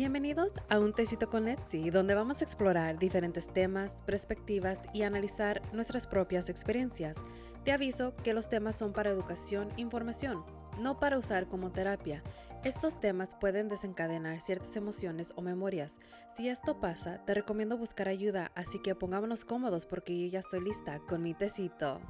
Bienvenidos a Un Tecito con Letzi, donde vamos a explorar diferentes temas, perspectivas y analizar nuestras propias experiencias. Te aviso que los temas son para educación e información, no para usar como terapia. Estos temas pueden desencadenar ciertas emociones o memorias. Si esto pasa, te recomiendo buscar ayuda, así que pongámonos cómodos porque yo ya estoy lista con mi tecito.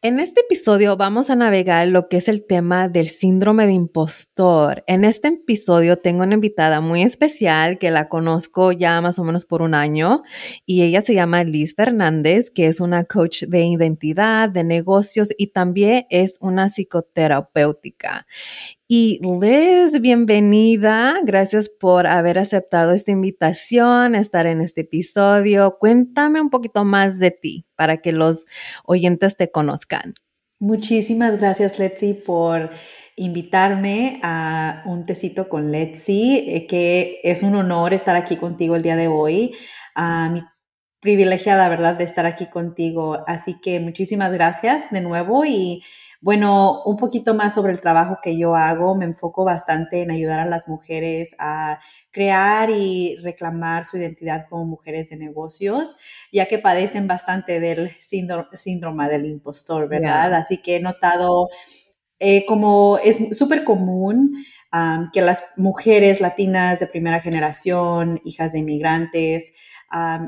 En este episodio vamos a navegar lo que es el tema del síndrome de impostor. En este episodio tengo una invitada muy especial que la conozco ya más o menos por un año y ella se llama Liz Fernández, que es una coach de identidad, de negocios y también es una psicoterapéutica. Y Liz, bienvenida. Gracias por haber aceptado esta invitación, estar en este episodio. Cuéntame un poquito más de ti para que los oyentes te conozcan. Muchísimas gracias, Letzi, por invitarme a un tecito con Letzi, eh, que es un honor estar aquí contigo el día de hoy. A mi privilegiada, ¿verdad?, de estar aquí contigo. Así que muchísimas gracias de nuevo y bueno, un poquito más sobre el trabajo que yo hago. Me enfoco bastante en ayudar a las mujeres a crear y reclamar su identidad como mujeres de negocios, ya que padecen bastante del síndrome, del impostor, ¿verdad? Así que he notado eh, como es súper común que las mujeres latinas de primera generación, hijas de inmigrantes,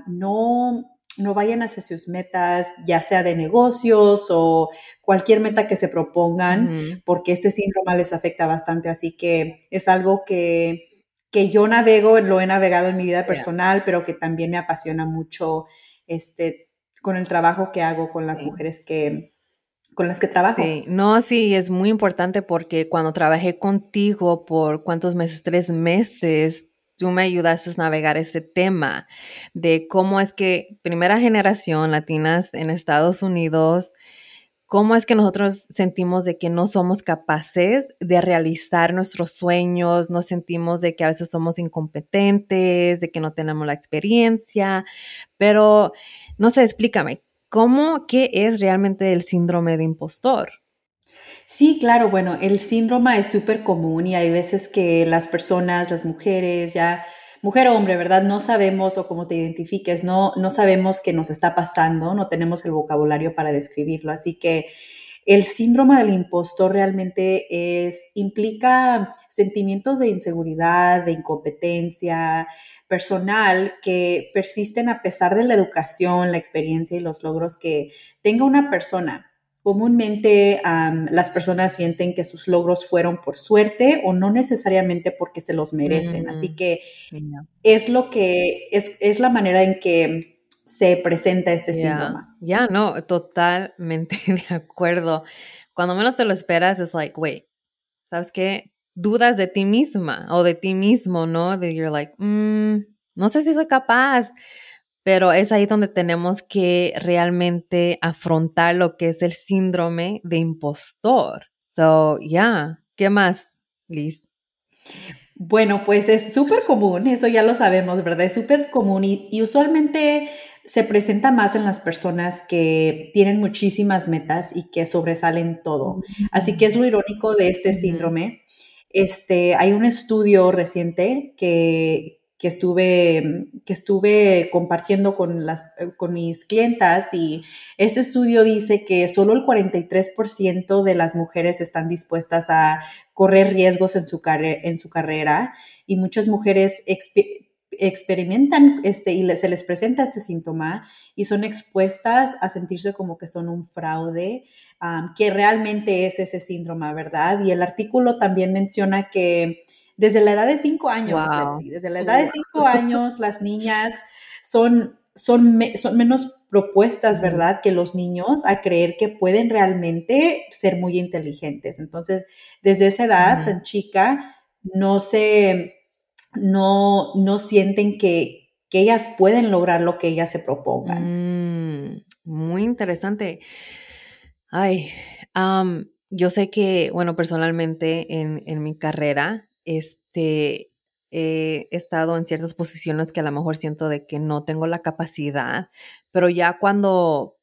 no no vayan hacia sus metas, ya sea de negocios o cualquier meta que se propongan, porque este síndrome les afecta bastante. Así que es algo que, que yo navego, lo he navegado en mi vida personal, pero que también me apasiona mucho este, con el trabajo que hago con las mujeres que, con las que trabajo. Sí, no, sí, es muy importante porque cuando trabajé contigo por cuántos meses, tres meses, tú me ayudaste a navegar ese tema de cómo es que primera generación latinas en Estados Unidos, cómo es que nosotros sentimos de que no somos capaces de realizar nuestros sueños, nos sentimos de que a veces somos incompetentes, de que no tenemos la experiencia, pero no sé, explícame, ¿cómo, qué es realmente el síndrome de impostor? Sí, claro, bueno, el síndrome es súper común y hay veces que las personas, las mujeres, ya mujer o hombre, ¿verdad? No sabemos o como te identifiques, no, no sabemos qué nos está pasando, no tenemos el vocabulario para describirlo. Así que el síndrome del impostor realmente es, implica sentimientos de inseguridad, de incompetencia personal que persisten a pesar de la educación, la experiencia y los logros que tenga una persona. Comúnmente las personas sienten que sus logros fueron por suerte o no necesariamente porque se los merecen. Así mm, que es lo que es, es, la manera en que se presenta este síndrome. Ya, no, totalmente de acuerdo. Cuando menos te lo esperas, es like, wait, ¿sabes qué? Dudas de ti misma o de ti mismo, ¿no? De you're like, mm, no sé si soy capaz pero es ahí donde tenemos que realmente afrontar lo que es el síndrome de impostor. So, yeah, ¿qué más, Liz? Bueno, pues es súper común, eso ya lo sabemos, ¿verdad? Es súper común y, usualmente se presenta más en las personas que tienen muchísimas metas y que sobresalen todo. Así que es lo irónico de este síndrome. Este, hay un estudio reciente que, que estuve, que estuve compartiendo con, las, con mis clientas y este estudio dice que solo el 43% de las mujeres están dispuestas a correr riesgos en su, en su carrera y muchas mujeres experimentan este y se les presenta este síntoma y son expuestas a sentirse como que son un fraude, que realmente es ese síndrome, ¿verdad? Y el artículo también menciona que desde la edad de cinco años, desde la edad de cinco años, las niñas son, son, son menos propuestas, ¿verdad?, que los niños a creer que pueden realmente ser muy inteligentes. Entonces, desde esa edad tan chica, no se, no, no sienten que, que, ellas pueden lograr lo que ellas se propongan. Mm, muy interesante. Ay, yo sé que, bueno, personalmente en, en mi carrera, este, he estado en ciertas posiciones que a lo mejor siento de que no tengo la capacidad, pero ya cuando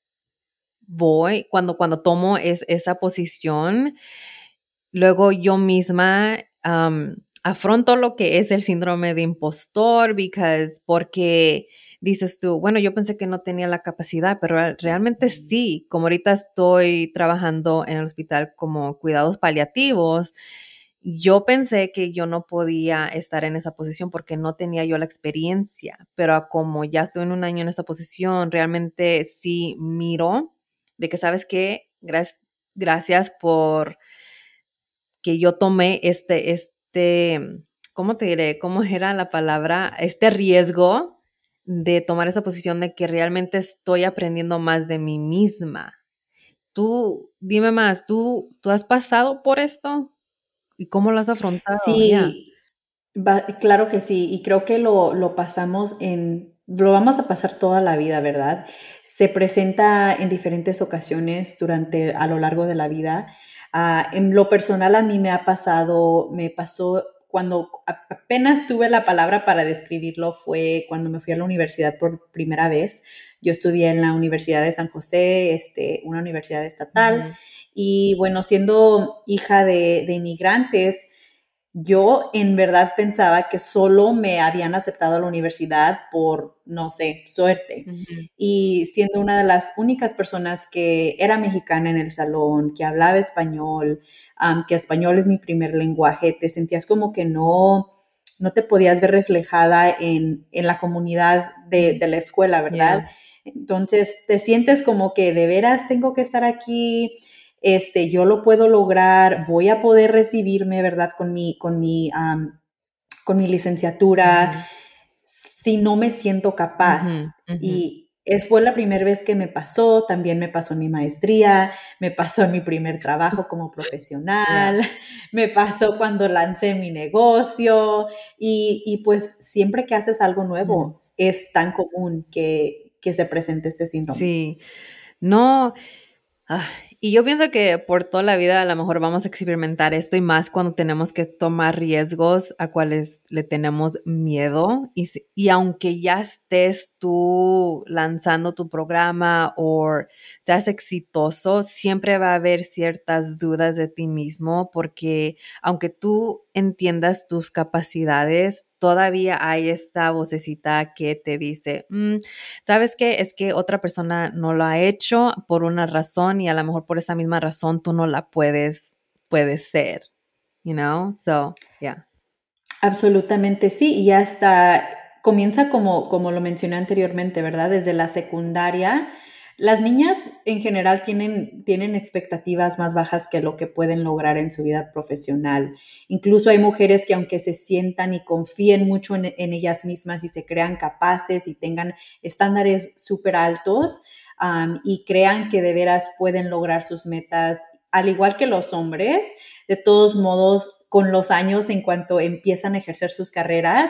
voy, cuando, cuando tomo es, esa posición, luego yo misma afronto lo que es el síndrome de impostor, because, porque dices tú, bueno, yo pensé que no tenía la capacidad, pero realmente sí, como ahorita estoy trabajando en el hospital como cuidados paliativos, yo pensé que yo no podía estar en esa posición porque no tenía yo la experiencia, pero como ya estoy en un año en esa posición, realmente sí miro de que sabes que gracias, gracias por que yo tomé este, este, ¿cómo te diré? ¿Cómo era la palabra? Este riesgo de tomar esa posición de que realmente estoy aprendiendo más de mí misma. Tú, dime más, ¿tú, tú has pasado por esto? ¿Y cómo lo has afrontado? Sí, claro que sí, y creo que lo, lo pasamos en, lo vamos a pasar toda la vida, ¿verdad? Se presenta en diferentes ocasiones durante, a lo largo de la vida. Ah, en lo personal a mí me ha pasado, me pasó cuando apenas tuve la palabra para describirlo fue cuando me fui a la universidad por primera vez. Yo estudié en la Universidad de San José, este, una universidad estatal, y bueno, siendo hija de, inmigrantes, yo en verdad pensaba que solo me habían aceptado a la universidad por, no sé, suerte. Y siendo una de las únicas personas que era mexicana en el salón, que hablaba español, que español es mi primer lenguaje, te sentías como que no, no te podías ver reflejada en, la comunidad de, la escuela, ¿verdad? Entonces te sientes como que de veras tengo que estar aquí, este, yo lo puedo lograr, voy a poder recibirme, ¿verdad? Con mi, con mi, con mi licenciatura, si no me siento capaz. Y es, fue la primera vez que me pasó, también me pasó en mi maestría, me pasó en mi primer trabajo como profesional, me pasó cuando lancé mi negocio y, y, pues siempre que haces algo nuevo es tan común que, que se presente este síndrome. Sí, no, y yo pienso que por toda la vida a lo mejor vamos a experimentar esto y más cuando tenemos que tomar riesgos a cuales le tenemos miedo. Y, y aunque ya estés tú lanzando tu programa o seas exitoso, siempre va a haber ciertas dudas de ti mismo porque aunque tú entiendas tus capacidades, todavía hay esta vocecita que te dice, mm, ¿sabes qué? Es que otra persona no lo ha hecho por una razón y a lo mejor por esa misma razón tú no la puedes, puedes ser, you know? So, yeah. Absolutamente sí, y hasta comienza como, como lo mencioné anteriormente, ¿verdad? Desde la secundaria las niñas en general tienen, tienen expectativas más bajas que lo que pueden lograr en su vida profesional. Incluso hay mujeres que aunque se sientan y confíen mucho en, ellas mismas y se crean capaces y tengan estándares súper altos y crean que de veras pueden lograr sus metas, al igual que los hombres, de todos modos, con los años en cuanto empiezan a ejercer sus carreras,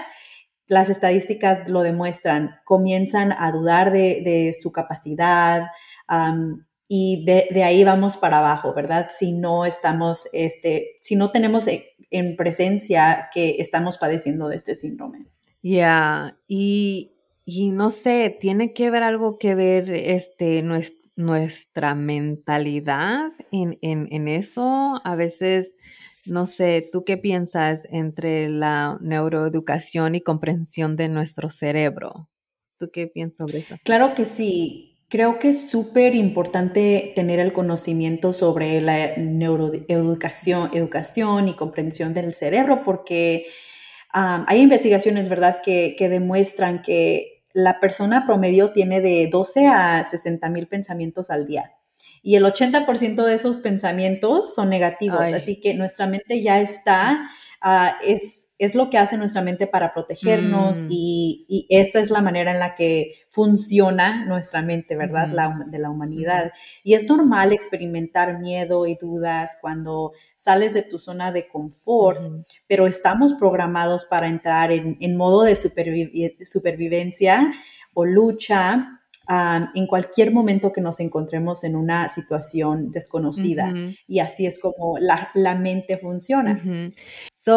las estadísticas lo demuestran, comienzan a dudar de, su capacidad y de, ahí vamos para abajo, ¿verdad? Si no estamos, este, si no tenemos e, en presencia que estamos padeciendo de este síndrome. Ya, y, no sé, tiene que ver algo que ver este, nuestra, mentalidad en, en, en eso. A veces no sé, ¿tú qué piensas entre la neuroeducación y comprensión de nuestro cerebro? ¿Tú qué piensas sobre eso? Claro que sí. Creo que es súper importante tener el conocimiento sobre la neuroeducación educación y comprensión del cerebro porque hay investigaciones, ¿verdad?, que, que demuestran que la persona promedio tiene de 12 a 60 mil pensamientos al día y el 80% de esos pensamientos son negativos. Así que nuestra mente ya está, ah, es, es, lo que hace nuestra mente para protegernos mm. y, esa es la manera en la que funciona nuestra mente, ¿verdad? la, de la humanidad. Y es normal experimentar miedo y dudas cuando sales de tu zona de confort, pero estamos programados para entrar en, en modo de supervivencia o lucha en cualquier momento que nos encontremos en una situación desconocida. Y así es como la, la mente funciona.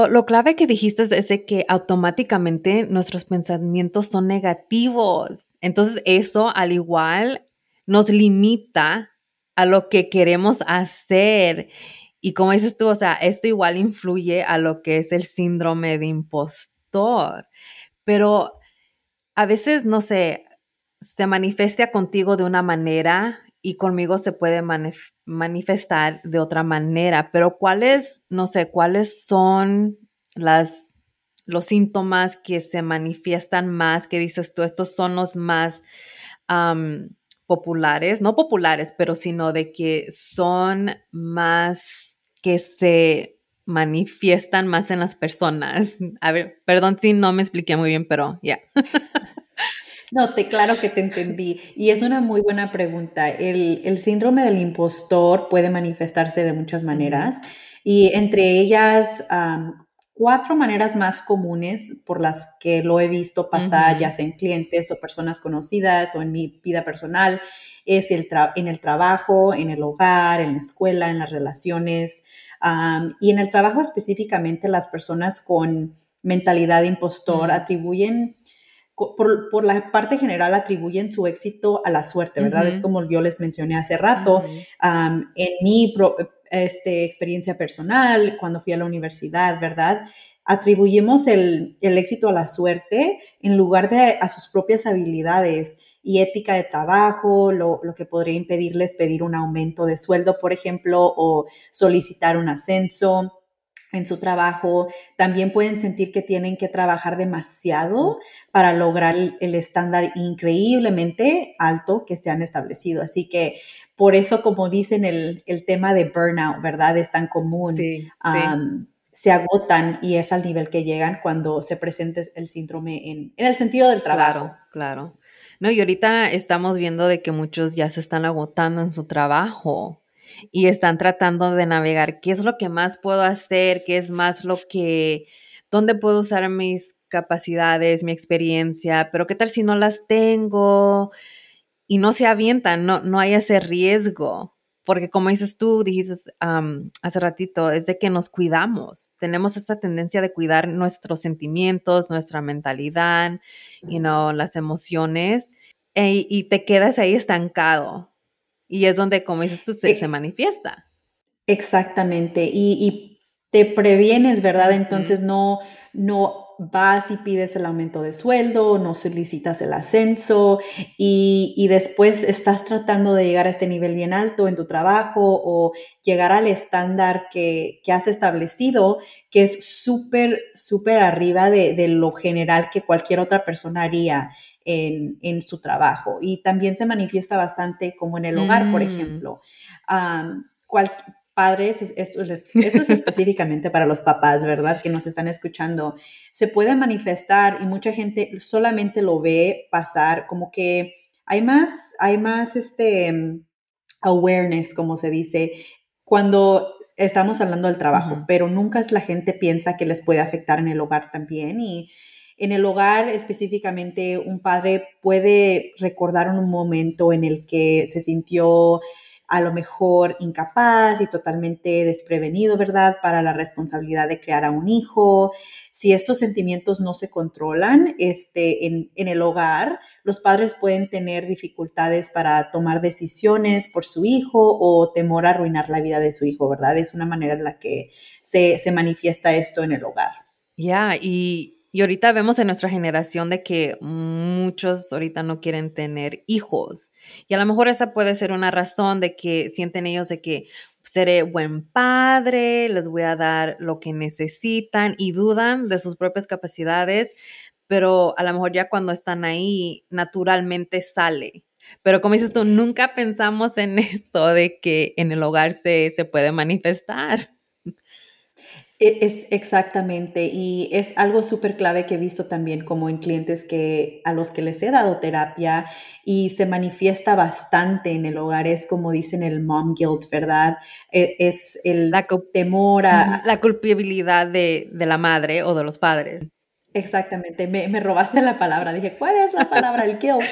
lo clave que dijiste es de que automáticamente nuestros pensamientos son negativos. Entonces eso al igual nos limita a lo que queremos hacer. Y como dices tú, o sea, esto igual influye a lo que es el síndrome de impostor. Pero a veces, no sé, se manifiesta contigo de una manera y conmigo se puede manifestar de otra manera. Pero ¿cuáles, no sé, cuáles son las, los síntomas que se manifiestan más, que dices tú, estos son los más populares, no populares, pero sino de que son más que se manifiestan más en las personas. A ver, perdón si no me expliqué muy bien, pero ya. No, te claro que te entendí. Y es una muy buena pregunta. El, síndrome del impostor puede manifestarse de muchas maneras y entre ellas cuatro maneras más comunes por las que lo he visto pasar, ya sea en clientes o personas conocidas o en mi vida personal, es el en el trabajo, en el hogar, en la escuela, en las relaciones. y en el trabajo específicamente, las personas con mentalidad de impostor atribuyen por, la parte general atribuyen su éxito a la suerte, ¿verdad? Es como yo les mencioné hace rato. en mi este, experiencia personal, cuando fui a la universidad, ¿verdad? Atribuimos el, éxito a la suerte en lugar de a sus propias habilidades y ética de trabajo, lo, lo, que podría impedirles pedir un aumento de sueldo, por ejemplo, o solicitar un ascenso en su trabajo, también pueden sentir que tienen que trabajar demasiado para lograr el estándar increíblemente alto que se han establecido. Así que por eso, como dicen, el, tema de burnout, ¿verdad? Es tan común. Se agotan y es al nivel que llegan cuando se presenta el síndrome en, en el sentido del trabajo. Claro, claro. No, y ahorita estamos viendo de que muchos ya se están agotando en su trabajo y están tratando de navegar qué es lo que más puedo hacer, qué es más lo que, dónde puedo usar mis capacidades, mi experiencia, pero qué tal si no las tengo y no se avientan, no, no hay ese riesgo. Porque como dices tú, dijiste hace ratito, es de que nos cuidamos. Tenemos esa tendencia de cuidar nuestros sentimientos, nuestra mentalidad, you know, las emociones, e, y te quedas ahí estancado y es donde, como dices tú, se, manifiesta. Exactamente. Y, te previenes, ¿verdad? Entonces no, no vas y pides el aumento de sueldo, no solicitas el ascenso y, después estás tratando de llegar a este nivel bien alto en tu trabajo o llegar al estándar que, has establecido, que es súper, súper arriba de, lo general que cualquier otra persona haría en, su trabajo. Y también se manifiesta bastante como en el hogar, por mm. ejemplo. Padres, esto, esto es específicamente para los papás, ¿verdad? Que nos están escuchando, se puede manifestar y mucha gente solamente lo ve pasar como que hay más, hay más este awareness, como se dice, cuando estamos hablando del trabajo, pero nunca la gente piensa que les puede afectar en el hogar también. Y en el hogar específicamente, un padre puede recordar un momento en el que se sintió a lo mejor incapaz y totalmente desprevenido, ¿verdad?, para la responsabilidad de crear a un hijo. Si estos sentimientos no se controlan este, en, en el hogar, los padres pueden tener dificultades para tomar decisiones por su hijo o temor a arruinar la vida de su hijo, ¿verdad? Es una manera en la que se, se manifiesta esto en el hogar. Ya, y y ahorita vemos en nuestra generación de que muchos ahorita no quieren tener hijos. Y a lo mejor esa puede ser una razón de que sienten ellos de que seré buen padre, les voy a dar lo que necesitan y dudan de sus propias capacidades, pero a lo mejor ya cuando están ahí naturalmente sale. Pero como dices tú, nunca pensamos en eso de que en el hogar se, se puede manifestar. E, es exactamente, y es algo súper clave que he visto también como en clientes que a los que les he dado terapia y se manifiesta bastante en el hogar, es como dicen el mom guilt, ¿verdad? E, es el la temor a... La culpabilidad de, de la madre o de los padres. Exactamente, me, me, robaste la palabra. Dije, ¿cuál es la palabra? El guilt.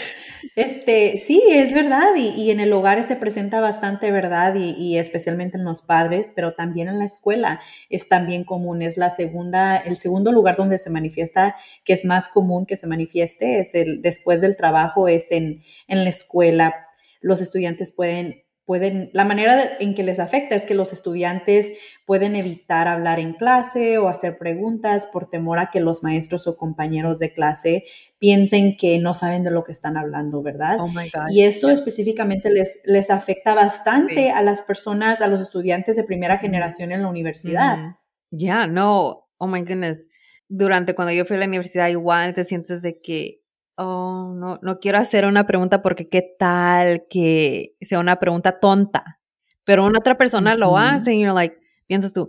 Este, sí, es verdad, y, y en el hogar se presenta bastante verdad, y, y, especialmente en los padres, pero también en la escuela es también común. Es la segunda, el segundo lugar donde se manifiesta, que es más común que se manifieste, es el después del trabajo, es en, en la escuela. Los estudiantes pueden pueden, la manera en que les afecta es que los estudiantes pueden evitar hablar en clase o hacer preguntas por temor a que los maestros o compañeros de clase piensen que no saben de lo que están hablando, ¿verdad? Oh my gosh. Y eso específicamente les, les afecta bastante a las personas, a los estudiantes de primera generación en la universidad. Ya, no, oh my goodness. Durante cuando yo fui a la universidad igual te sientes de que oh, no, no quiero hacer una pregunta porque qué tal que sea una pregunta tonta. Pero una otra persona lo hace y you're like, piensas tú,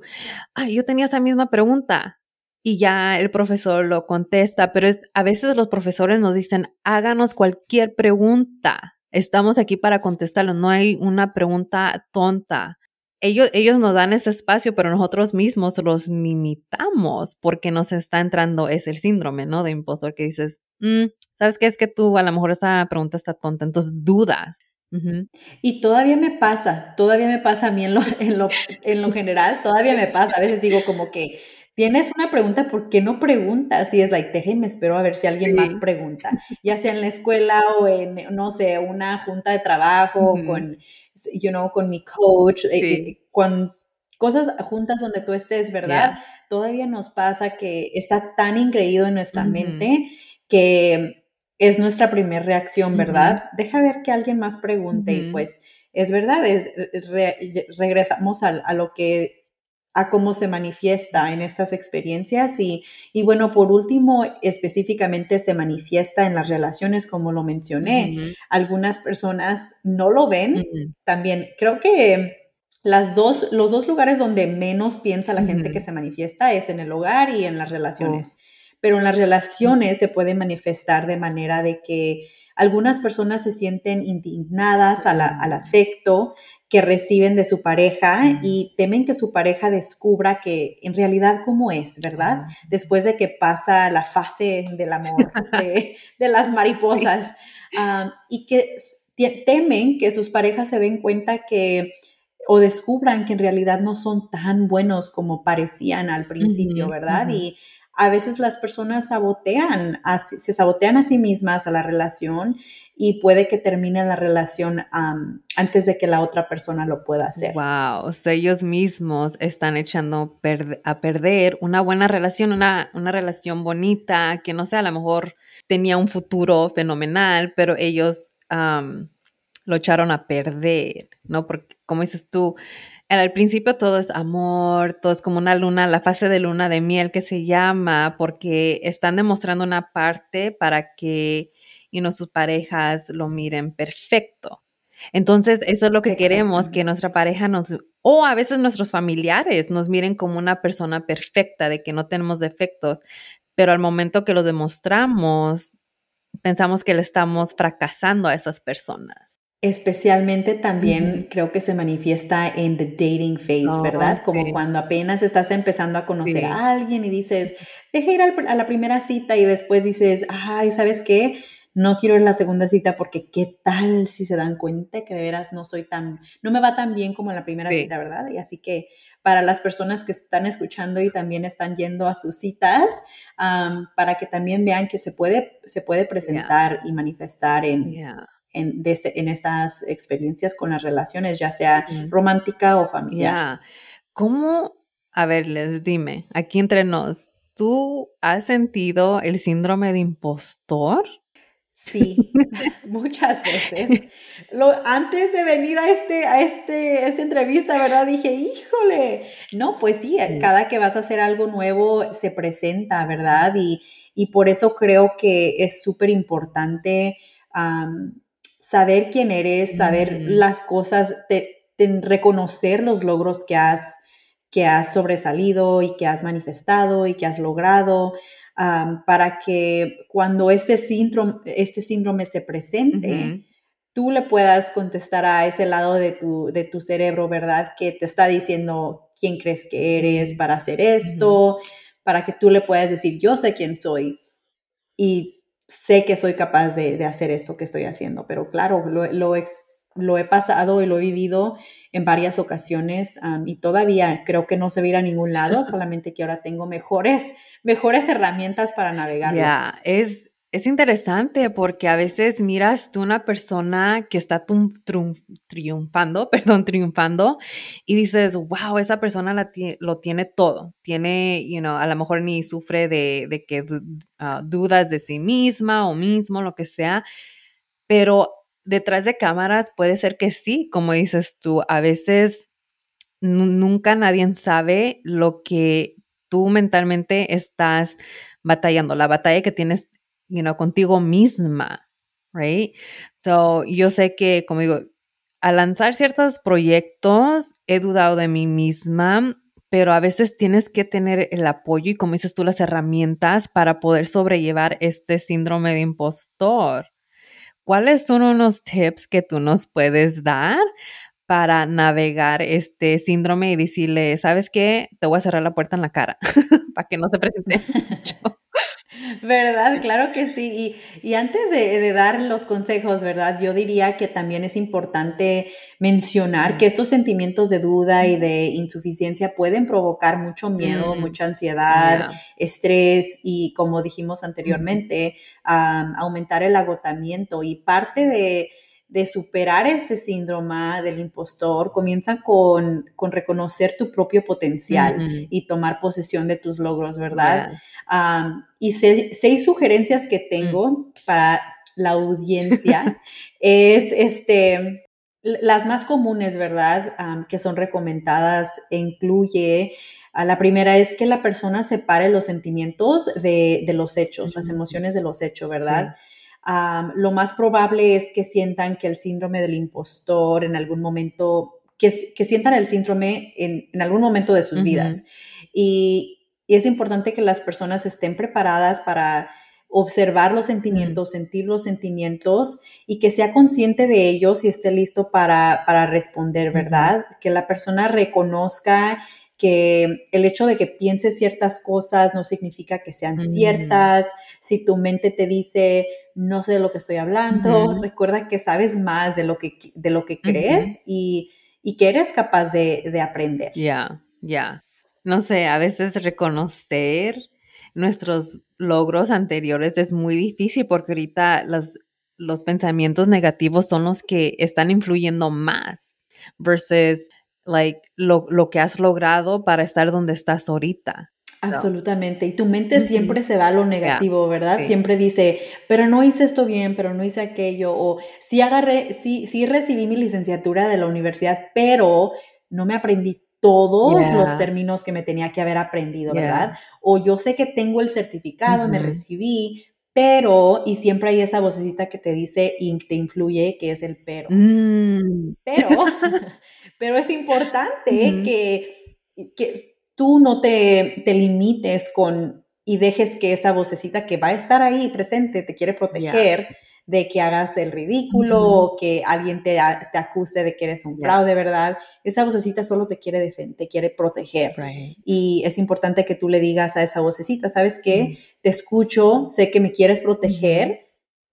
ay, yo tenía esa misma pregunta. Y ya el profesor lo contesta, pero es, a veces los profesores nos dicen, háganos cualquier pregunta. Estamos aquí para contestarlo, no hay una pregunta tonta. Ellos, ellos nos dan ese espacio, pero nosotros mismos los limitamos porque nos está entrando, es el síndrome, ¿no? De impostor que dices, mm, ¿sabes qué? Es que tú a lo mejor esa pregunta está tonta, entonces dudas. Y todavía me pasa, todavía me pasa a mí en lo, en lo, en lo general, todavía me pasa. A veces digo como que tienes una pregunta, ¿por qué no preguntas? Y es like, déjeme, espero a ver si alguien más pregunta, ya sea en la escuela o en, no sé, una junta de trabajo, con, you know, con mi coach, eh, eh, con cosas juntas donde tú estés, ¿verdad? Todavía nos pasa que está tan ingreído en nuestra mente que es nuestra primera reacción, ¿verdad? Deja ver que alguien más pregunte y pues es verdad, regresamos a, lo que, a cómo se manifiesta en estas experiencias y, y, bueno, por último, específicamente se manifiesta en las relaciones, como lo mencioné. Algunas personas no lo ven. También creo que las dos, los dos lugares donde menos piensa la gente que se manifiesta es en el hogar y en las relaciones. Oh pero en las relaciones se puede manifestar de manera de que algunas personas se sienten indignadas al afecto que reciben de su pareja y temen que su pareja descubra que en realidad cómo es, ¿verdad? Después de que pasa la fase del amor, de, las mariposas, y que temen que sus parejas se den cuenta que o descubran que en realidad no son tan buenos como parecían al principio, ¿verdad? Y a veces las personas sabotean, se sabotean a sí mismas a la relación y puede que termine la relación antes de que la otra persona lo pueda hacer. Wow, o sea, ellos mismos están echando a perder una buena relación, una, una relación bonita, que no sé, a lo mejor tenía un futuro fenomenal, pero ellos lo echaron a perder, ¿no? Porque, como dices tú, al principio todo es amor, todo es como una luna, la fase de luna de miel que se llama, porque están demostrando una parte para que y sus parejas lo miren perfecto. Entonces, eso es lo que queremos, que nuestra pareja nos, o a veces nuestros familiares nos miren como una persona perfecta, de que no tenemos defectos, pero al momento que lo demostramos, pensamos que le estamos fracasando a esas personas. Especialmente también creo que se manifiesta en the dating phase, oh, ¿verdad? Como cuando apenas estás empezando a conocer a alguien y dices, deja ir a la primera cita y después dices, ay, ¿sabes qué? No quiero ir a la segunda cita porque qué tal si se dan cuenta que de veras no soy tan, no me va tan bien como en la primera cita, ¿verdad? Y así que para las personas que están escuchando y también están yendo a sus citas, para que también vean que se puede, se puede presentar y manifestar en en, este, en estas experiencias con las relaciones, ya sea romántica o familiar. ¿Cómo, a ver, les dime, aquí entre nos, ¿tú has sentido el síndrome de impostor? Sí, muchas veces. Lo, antes de venir a, este, a este, esta entrevista, ¿verdad? Dije, híjole, no, pues sí, cada que vas a hacer algo nuevo se presenta, ¿verdad? Y, y por eso creo que es súper importante saber quién eres, saber las cosas, reconocer los logros que has, que has sobresalido y que has manifestado y que has logrado, para que cuando este síndrome, este síndrome se presente, tú le puedas contestar a ese lado de tu, de tu cerebro, ¿verdad? Que te está diciendo quién crees que eres para hacer esto, para que tú le puedas decir, yo sé quién soy. Y sé que soy capaz de, hacer esto que estoy haciendo, pero claro, lo, lo, he pasado y lo he vivido en varias ocasiones y todavía creo que no se va a ir a ningún lado, solamente que ahora tengo mejores, mejores herramientas para navegar. Ya, es, es interesante porque a veces miras tú una persona que está triunfando, perdón, triunfando y dices, wow, esa persona lo tiene todo. Tiene, you know, a lo mejor ni sufre de, que ah, dudas de sí misma o mismo, lo que sea, pero detrás de cámaras puede ser que sí, como dices tú, a veces nunca nadie sabe lo que tú mentalmente estás batallando, la batalla que tienes you know, contigo misma, right? So, yo sé que, como digo, al lanzar ciertos proyectos, he dudado de mí misma, pero a veces tienes que tener el apoyo y, como dices tú, las herramientas para poder sobrellevar este síndrome de impostor. ¿Cuáles son unos tips que tú nos puedes dar para navegar este síndrome y decirle, ¿sabes qué? Te voy a cerrar la puerta en la cara para que no se presente mucho. ¿Verdad? Claro que sí. Y, antes de, dar los consejos, ¿verdad? Yo diría que también es importante mencionar que estos sentimientos de duda y de insuficiencia pueden provocar mucho miedo, mm, mucha ansiedad, estrés y, como dijimos anteriormente, aumentar el agotamiento. Y parte de de superar este síndrome del impostor comienza con, con reconocer tu propio potencial y tomar posesión de tus logros, ¿verdad? y seis, sugerencias que tengo mm. para la audiencia es este, las más comunes, ¿verdad? que son recomendadas e incluye la primera es que la persona separe los sentimientos de, los hechos, las emociones de los hechos, ¿verdad? Lo más probable es que sientan que el síndrome del impostor en algún momento, que, que sientan el síndrome en, en, algún momento de sus vidas. Y, es importante que las personas estén preparadas para observar los sentimientos, sentir los sentimientos y que sea consciente de ellos y esté listo para, para responder, ¿verdad? Que la persona reconozca que el hecho de que pienses ciertas cosas no significa que sean ciertas. Si tu mente te dice, no sé de lo que estoy hablando, recuerda que sabes más de lo que, de lo que crees y, que eres capaz de, aprender. Ya, ya. No sé, a veces reconocer nuestros logros anteriores es muy difícil porque ahorita los, los pensamientos negativos son los que están influyendo más versus like, lo, lo que has logrado para estar donde estás ahorita. Absolutamente. Y tu mente siempre se va a lo negativo, ¿verdad? Siempre dice, pero no hice esto bien, pero no hice aquello, o sí agarré, sí, sí recibí mi licenciatura de la universidad, pero no me aprendí todos los términos que me tenía que haber aprendido, ¿verdad? O yo sé que tengo el certificado, me recibí, pero, y siempre hay esa vocecita que te dice y te influye, que es el pero. Mm. Pero, pero es importante que, que tú no te, te, limites con y dejes que esa vocecita que va a estar ahí presente te quiere proteger de que hagas el ridículo o que alguien te, te, acuse de que eres un fraude, ¿verdad? Esa vocecita solo te quiere defender, te quiere proteger. Y es importante que tú le digas a esa vocecita, ¿sabes qué? Te escucho, sé que me quieres proteger,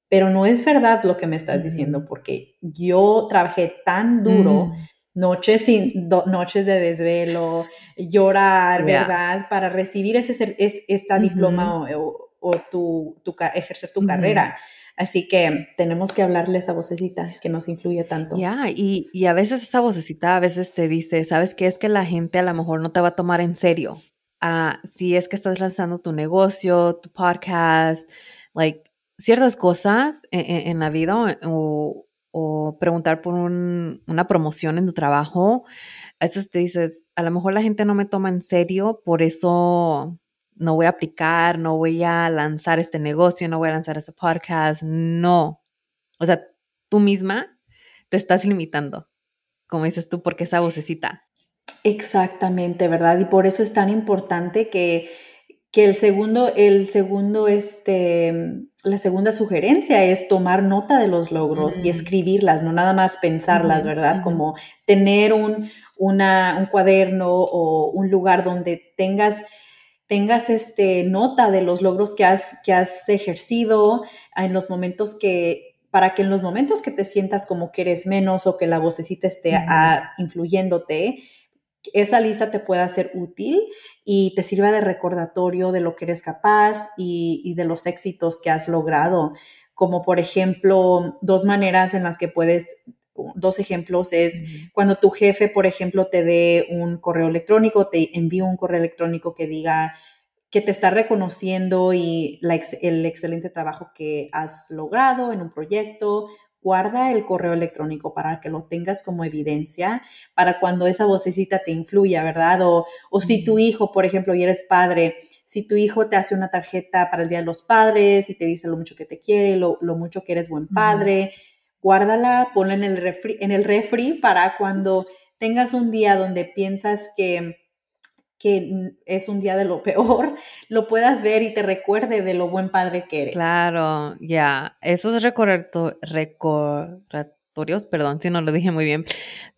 pero no es verdad lo que me estás diciendo porque yo trabajé tan duro. Noches, sin, noches de desvelo, llorar, ¿verdad? Para recibir ese, esa diploma o, tu, ejercer tu carrera. Así que tenemos que hablarle a esa vocecita que nos influye tanto. Ya, y, a veces esa vocecita a veces te dice, ¿sabes qué? Es que la gente a lo mejor no te va a tomar en serio. Ah, si es que estás lanzando tu negocio, tu podcast, like ciertas cosas en, la vida o, preguntar por una promoción en tu trabajo, a veces te dices, a lo mejor la gente no me toma en serio, por eso no voy a aplicar, no voy a lanzar este negocio, no voy a lanzar este podcast, no. O sea, tú misma te estás limitando, como dices tú, porque esa vocecita. Exactamente, ¿verdad? Y por eso es tan importante que, que el segundo, el segundo, este, la segunda sugerencia es tomar nota de los logros y escribirlas, no nada más pensarlas, ¿verdad? Como tener un, una, un cuaderno o un lugar donde tengas tengas este, nota de los logros que has, que has ejercido en los momentos que, para que en los momentos que te sientas como que eres menos o que la vocecita esté influyéndote, esa lista te pueda ser útil y te sirva de recordatorio de lo que eres capaz y, de los éxitos que has logrado. Como por ejemplo, dos maneras en las que puedes dos ejemplos es cuando tu jefe, por ejemplo, te dé un correo electrónico, te envía un correo electrónico que diga que te está reconociendo y el excelente trabajo que has logrado en un proyecto guarda el correo electrónico para que lo tengas como evidencia, para cuando esa vocecita te influya, ¿verdad? O, o si tu hijo, por ejemplo, y eres padre, si tu hijo te hace una tarjeta para el Día de los Padres y te dice lo mucho que te quiere, lo, lo mucho que eres buen padre, guárdala, ponla en el, refri, en el refri para cuando tengas un día donde piensas que que es un día de lo peor, lo puedas ver y te recuerde de lo buen padre que eres. Claro, ya, esos recordatorios, perdón si no lo dije muy bien,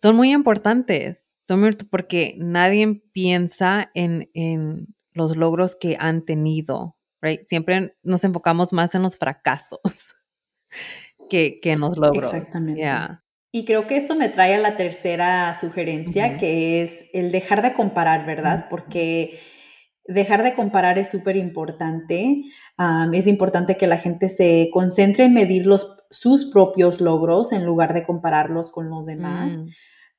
son muy importantes, son muy, porque nadie piensa en, en los logros que han tenido, right? Siempre nos enfocamos más en los fracasos que, que en los logros. Exactamente. Y creo que eso me trae a la tercera sugerencia, que es el dejar de comparar, ¿verdad? Porque dejar de comparar es súper importante. es importante que la gente se concentre en medir los, sus propios logros en lugar de compararlos con los demás. Mm.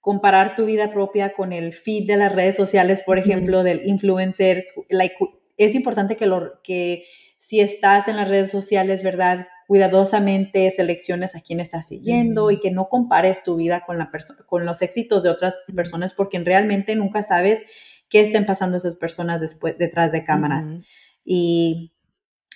Comparar tu vida propia con el feed de las redes sociales, por ejemplo, del influencer. es importante que, lo, que si estás en las redes sociales, ¿verdad? Cuidadosamente selecciones a quién estás siguiendo y que no compares tu vida con, la con los éxitos de otras personas porque realmente nunca sabes qué estén pasando esas personas después, detrás de cámaras. Y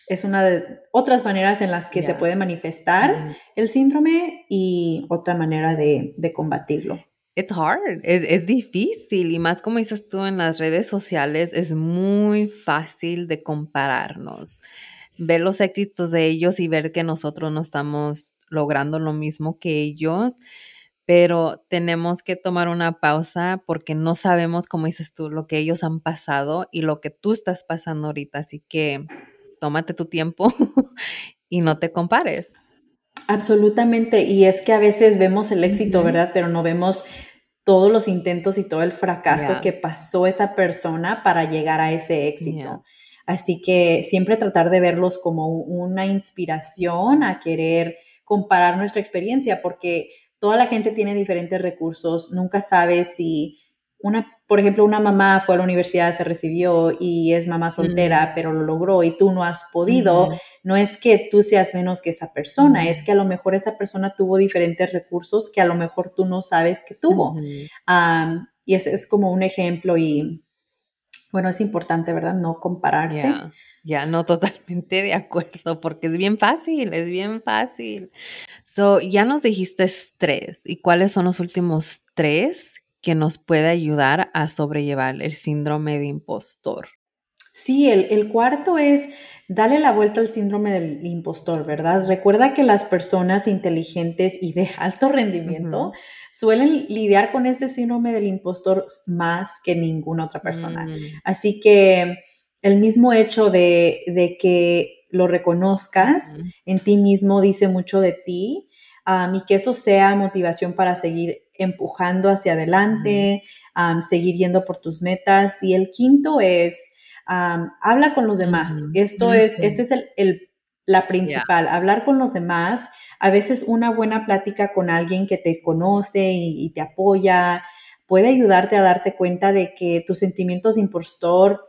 es una de otras maneras en las que se puede manifestar el síndrome y otra manera de, combatirlo. It's hard, es, es, difícil y más como dices tú en las redes sociales, es muy fácil de compararnos ver los éxitos de ellos y ver que nosotros no estamos logrando lo mismo que ellos, pero tenemos que tomar una pausa porque no sabemos, como dices tú, lo que ellos han pasado y lo que tú estás pasando ahorita, así que tómate tu tiempo y no te compares. Absolutamente, y es que a veces vemos el éxito, ¿verdad? Pero no vemos todos los intentos y todo el fracaso que pasó esa persona para llegar a ese éxito. Así que siempre tratar de verlos como una inspiración a querer comparar nuestra experiencia, porque toda la gente tiene diferentes recursos, nunca sabes si una, por ejemplo, una mamá fue a la universidad, se recibió y es mamá soltera, pero lo logró y tú no has podido, no es que tú seas menos que esa persona, es que a lo mejor esa persona tuvo diferentes recursos que a lo mejor tú no sabes que tuvo. y ese es como un ejemplo y bueno, es importante, ¿verdad? No compararse. Ya, no totalmente de acuerdo, porque es bien fácil, es bien fácil. So, ya nos dijiste tres. ¿Y cuáles son los últimos tres que nos puede ayudar a sobrellevar el síndrome de impostor? Sí, el, cuarto es darle la vuelta al síndrome del impostor, ¿verdad? Recuerda que las personas inteligentes y de alto rendimiento suelen lidiar con este síndrome del impostor más que ninguna otra persona. Mm. Así que el mismo hecho de, que lo reconozcas en ti mismo dice mucho de ti y que eso sea motivación para seguir empujando hacia adelante, seguir yendo por tus metas. Y el quinto es habla con los demás. Esto es, este es el, la principal, hablar con los demás. A veces una buena plática con alguien que te conoce y, te apoya puede ayudarte a darte cuenta de que tus sentimientos de impostor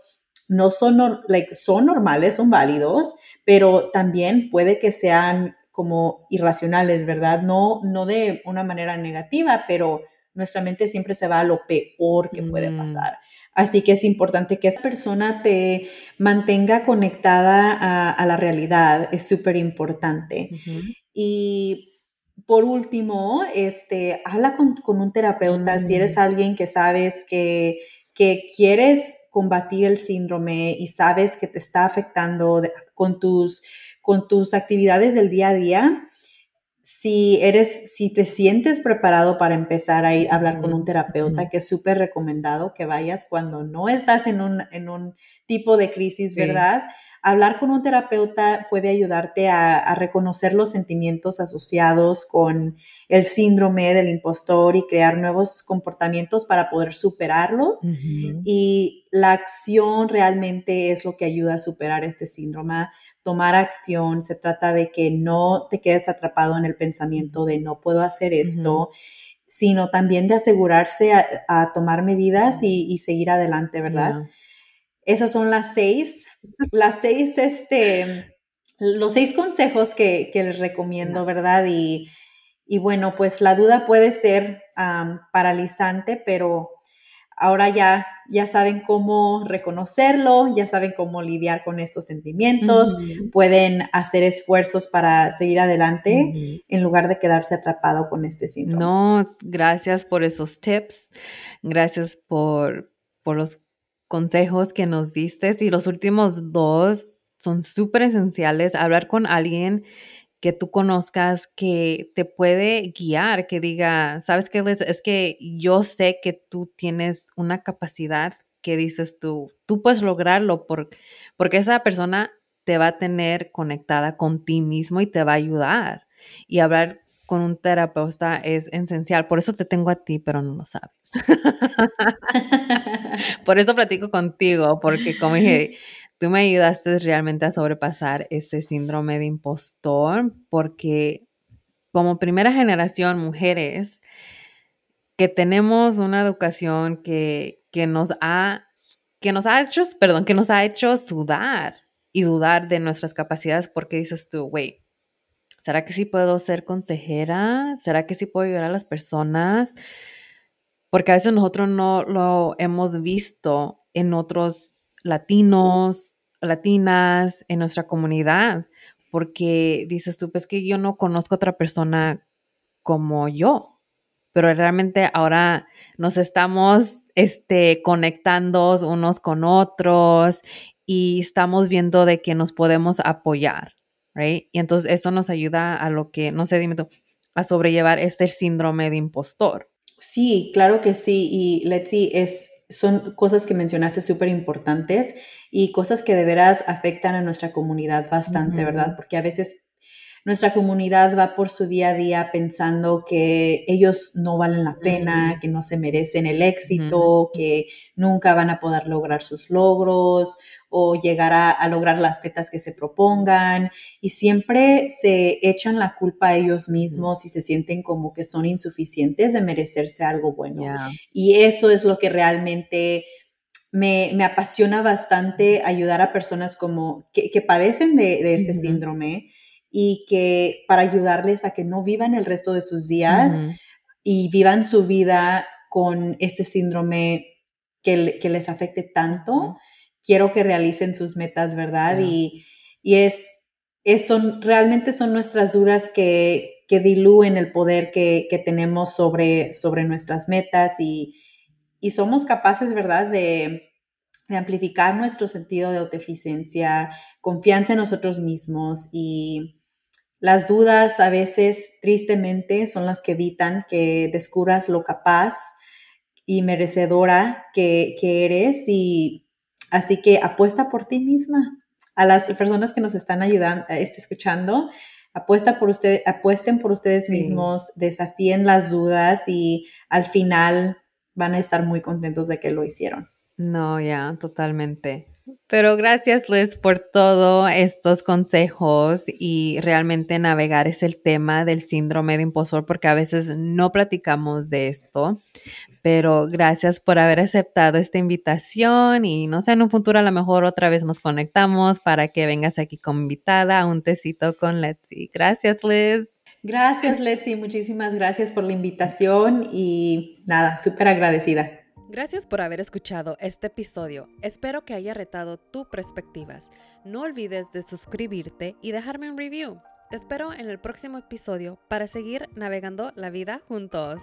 no son, like, son normales, son válidos, pero también puede que sean como irracionales, ¿verdad? No, no de una manera negativa, pero nuestra mente siempre se va a lo peor que puede mm. pasar. Así que es importante que esa persona te mantenga conectada a, la realidad, es súper importante. Y por último, este, habla con, un terapeuta si eres mm. alguien que sabes que, que quieres combatir el síndrome y sabes que te está afectando con, tus, con tus actividades del día a día si eres, si te sientes preparado para empezar a ir a hablar con un terapeuta, que es súper recomendado que vayas cuando no estás en un, en un tipo de crisis, ¿verdad? hablar con un terapeuta puede ayudarte a, reconocer los sentimientos asociados con el síndrome del impostor y crear nuevos comportamientos para poder superarlo. Y la acción realmente es lo que ayuda a superar este síndrome. Tomar acción, se trata de que no te quedes atrapado en el pensamiento de no puedo hacer esto sino también de asegurarse a, tomar medidas y, seguir adelante, ¿verdad? Esas son las seis, las seis, este, los seis consejos que, les recomiendo, ¿verdad? Y, bueno, pues la duda puede ser paralizante, pero ahora ya, ya saben cómo reconocerlo, ya saben cómo lidiar con estos sentimientos, pueden hacer esfuerzos para seguir adelante en lugar de quedarse atrapado con este síndrome. No, gracias por esos tips, gracias por, por los consejos que nos diste. Y los últimos dos son súper esenciales, hablar con alguien que tú conozcas que te puede guiar, que diga, sabes qué, es que yo sé que tú tienes una capacidad que dices tú, tú puedes lograrlo porque esa persona te va a tener conectada con ti mismo y te va a ayudar. Y hablar con un terapeuta es esencial. Por eso te tengo a ti, pero no lo sabes. Por eso platico contigo, porque como dije, tú me ayudaste realmente a sobrepasar ese síndrome de impostor porque como primera generación mujeres que tenemos una educación que, que nos ha que nos ha hecho, perdón, que nos ha hecho sudar y dudar de nuestras capacidades porque dices tú, güey, ¿será que sí puedo ser consejera? ¿Será que sí puedo ayudar a las personas? Porque a veces nosotros no lo hemos visto en otros latinos, latinas en nuestra comunidad, porque dices tú, pues que yo no conozco otra persona como yo, pero realmente ahora nos estamos este, conectando unos con otros y estamos viendo de que nos podemos apoyar, right? Y entonces eso nos ayuda a lo que, no sé, dime tú, a sobrellevar este síndrome de impostor. Sí, claro que sí. Y Letzi, es son cosas que mencionaste súper importantes y cosas que de veras afectan a nuestra comunidad bastante, ¿verdad? Porque a veces nuestra comunidad va por su día a día pensando que ellos no valen la pena, que no se merecen el éxito, que nunca van a poder lograr sus logros o llegar a, lograr las metas que se propongan y siempre se echan la culpa a ellos mismos y se sienten como que son insuficientes de merecerse algo bueno. Y eso es lo que realmente... Me, apasiona bastante ayudar a personas como que, padecen de, este síndrome y que para ayudarles a que no vivan el resto de sus días y vivan su vida con este síndrome que, que les afecte tanto. Quiero que realicen sus metas, ¿verdad? Y, y, es, es son, realmente son nuestras dudas que, que dilúen el poder que, que, tenemos sobre, sobre nuestras metas y, y somos capaces, ¿verdad? De, de amplificar nuestro sentido de autoeficiencia, confianza en nosotros mismos y, las dudas a veces, tristemente, son las que evitan que descubras lo capaz y merecedora que, eres y así que apuesta por ti misma. A las personas que nos están ayudando, este, escuchando, apuesta por usted, apuesten por ustedes mismos, desafíen las dudas y al final van a estar muy contentos de que lo hicieron. No, ya, totalmente. Pero gracias Liz por todos estos consejos y realmente navegar es el tema del síndrome de impostor porque a veces no platicamos de esto. Pero gracias por haber aceptado esta invitación y no sé, en un futuro a lo mejor otra vez nos conectamos para que vengas aquí como invitada a un tecito con Letzi. Gracias Liz. Gracias Letzi, muchísimas gracias por la invitación y nada, súper agradecida. Gracias por haber escuchado este episodio. Espero que haya retado tus perspectivas. No olvides de suscribirte y dejarme un review. Te espero en el próximo episodio para seguir navegando la vida juntos.